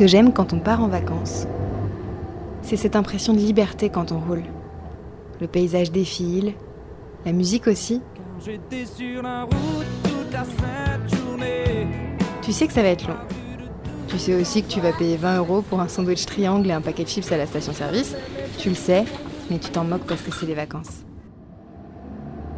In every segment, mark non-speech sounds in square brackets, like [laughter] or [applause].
que j'aime quand on part en vacances, c'est cette impression de liberté quand on roule. Le paysage défile, la musique aussi. Tu sais que ça va être long. Tu sais aussi que tu vas payer 20 euros pour un sandwich triangle et un paquet de chips à la station-service. Tu le sais, mais tu t'en moques parce que c'est les vacances.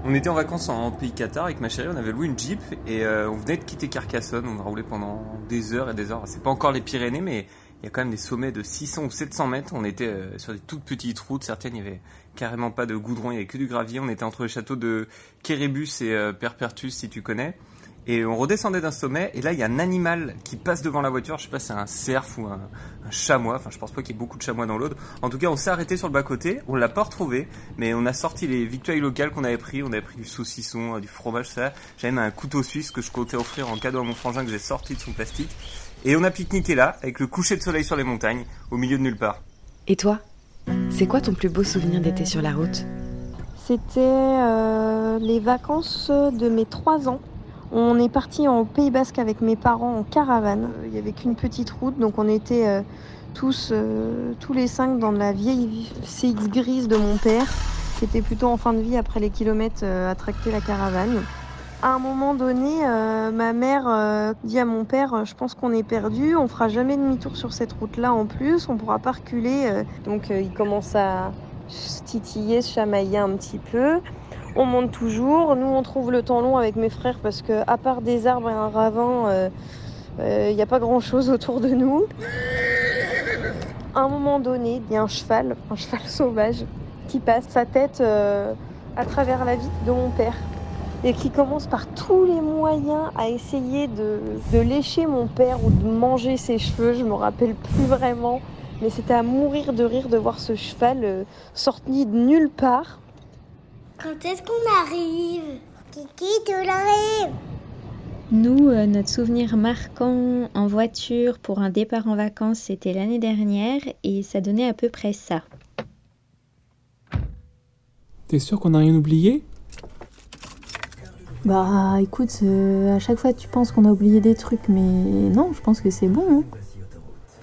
On était en vacances en pays Qatar avec ma chérie, on avait loué une Jeep et euh, on venait de quitter Carcassonne, on a roulé pendant des heures et des heures. C'est pas encore les Pyrénées, mais il y a quand même des sommets de 600 ou 700 mètres. On était euh, sur des toutes petites routes, certaines il y avait carrément pas de goudron, il y avait que du gravier. On était entre les châteaux de Kérébus et euh, Perpertus si tu connais. Et on redescendait d'un sommet, et là il y a un animal qui passe devant la voiture, je sais pas si c'est un cerf ou un, chamois, enfin je pense pas qu'il y ait beaucoup de chamois dans l'autre. En tout cas on s'est arrêté sur le bas-côté, on l'a pas retrouvé, mais on a sorti les victuailles locales qu'on avait pris, on avait pris du saucisson, euh, du fromage, ça. J'avais même un couteau suisse que je comptais offrir en cadeau à mon frangin que j'ai sorti de son plastique. Et on a pique-niqué là, avec le coucher de soleil sur les montagnes, au milieu de nulle part. Et toi? C'est quoi ton plus beau souvenir d'été sur la route? C'était euh, les vacances de mes trois ans. On est parti en Pays Basque avec mes parents en caravane. Euh, il n'y avait qu'une petite route, donc on était euh, tous, euh, tous les cinq dans la vieille CX grise de mon père, qui était plutôt en fin de vie après les kilomètres à tracter la caravane. À un moment donné, ma mère dit à mon père Je pense qu'on est perdu, on fera jamais demi-tour sur cette route-là en plus, on pourra pas reculer. Donc il commence à se titiller, se chamailler un petit peu. On monte toujours. Nous, on trouve le temps long avec mes frères parce que, à part des arbres et un ravin, il euh, n'y euh, a pas grand chose autour de nous. À un moment donné, il y a un cheval, un cheval [laughs] sauvage, qui passe sa tête euh, à travers la vie de mon père et qui commence par tous les moyens à essayer de, lécher mon père ou de manger ses cheveux. Je me rappelle plus vraiment, mais c'était à mourir de rire de voir ce cheval sorti de nulle part quand est-ce qu'on arrive? Kiki, tu arrives Nous, euh, notre souvenir marquant en voiture pour un départ en vacances, c'était l'année dernière et ça donnait à peu près ça. T'es sûr qu'on n'a rien oublié? Bah écoute, euh, à chaque fois tu penses qu'on a oublié des trucs, mais non, je pense que c'est bon. Hein.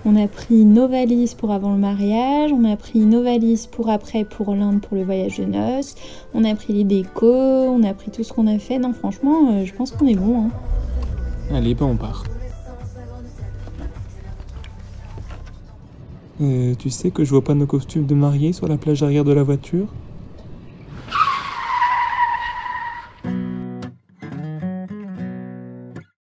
On a pris nos valises pour avant le mariage, on a pris nos valises pour après pour l'Inde pour le voyage de noces, on a pris les décos, on a pris tout ce qu'on a fait. Non, franchement, euh, je pense qu'on est bon. Hein. Allez, ben on part. Euh, tu sais que je vois pas nos costumes de mariée sur la plage arrière de la voiture?